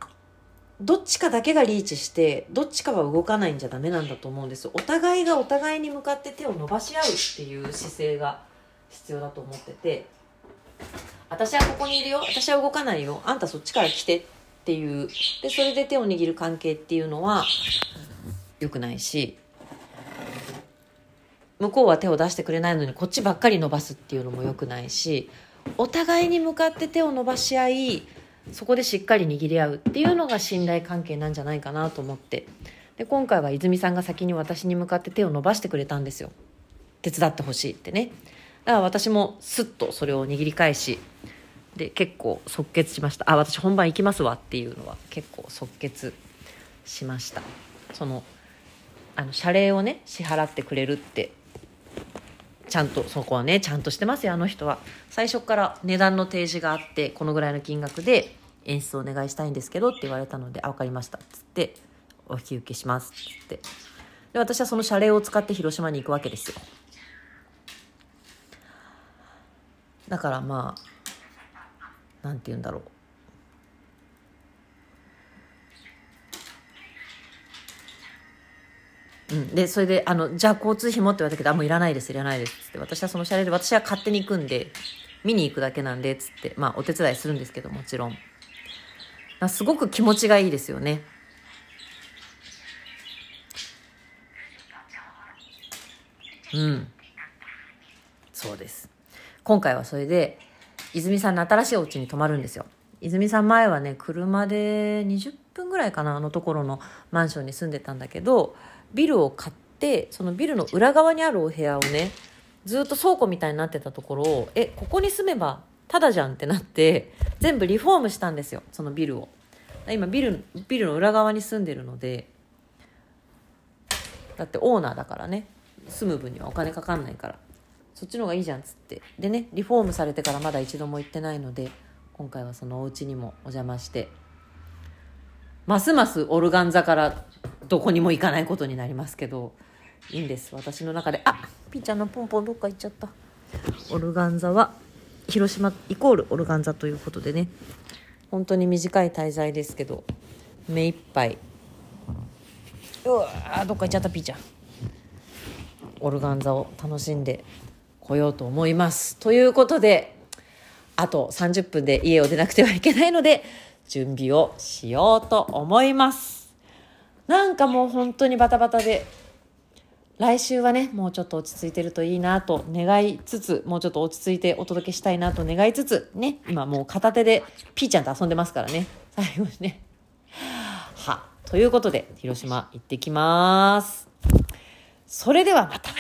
どっちかだけがリーチしてどっちかは動かないんじゃダメなんだと思うんです。お互いがお互いに向かって手を伸ばし合うっていう姿勢が必要だと思ってて。私はここにいるよ私は動かないよ。あんたそっちから来てっていう。でそれで手を握る関係っていうのは良くないし。向こうは手を出してくれないのにこっちばっかり伸ばすっていうのも良くないしお互いに向かって手を伸ばし合いそこでしっかり握り合うっていうのが信頼関係なんじゃないかなと思って。で今回は泉さんが先に私に向かって手を伸ばしてくれたんですよ。手伝ってほしいってね。だから私もスッとそれを握り返しで結構即決しました。あ私本番行きますわっていうのは結構即決しました。そのあの謝礼をね支払ってくれるってちゃんとそこはねちゃんとしてますよあの人は。最初から値段の提示があってこのぐらいの金額で演出お願いしたいんですけどって言われたので「あ分かりました」っつって「お引き受けします」っつって。で私はその謝礼を使って広島に行くわけですよ。だからまあなんて言うんだろう。うん、でそれであの「じゃあ交通費も」って言われたけど「あもういらないですいらないです」って私はその謝礼で私は勝手に行くんで見に行くだけなんでっつってまあお手伝いするんですけどもちろん。すごく気持ちがいいですよね。うん。そうです。今回はそれで泉さんの新しいお家に泊まるんですよ。泉さん前はね車で20分ぐらいかなあのところのマンションに住んでたんだけどビルを買ってそのビルの裏側にあるお部屋をねずっと倉庫みたいになってたところをえここに住めばただじゃんってなって全部リフォームしたんですよそのビルを。今ビルビルの裏側に住んでるのでだってオーナーだからね住む分にはお金かかんないからそっちの方がいいじゃんっつって。でねリフォームされてからまだ一度も行ってないので今回はそのお家にもお邪魔してますますオルガン座からどこにも行かないことになりますけどいいんです。私の中であピーちゃんのポンポンどっか行っちゃった。オルガン座は広島イコールオルガン座ということでね。本当に短い滞在ですけど目いっぱい。うわどっか行っちゃったピーちゃん。オルガン座を楽しんでこようと思います。ということであと30分で家を出なくてはいけないので準備をしようと思いますなんかもう本当にバタバタで。来週はねもうちょっと落ち着いてるといいなと願いつつもうちょっと落ち着いてお届けしたいなと願いつつね今もう片手でピーちゃんと遊んでますからね。最後にね。はということで広島行ってきます。それではまた。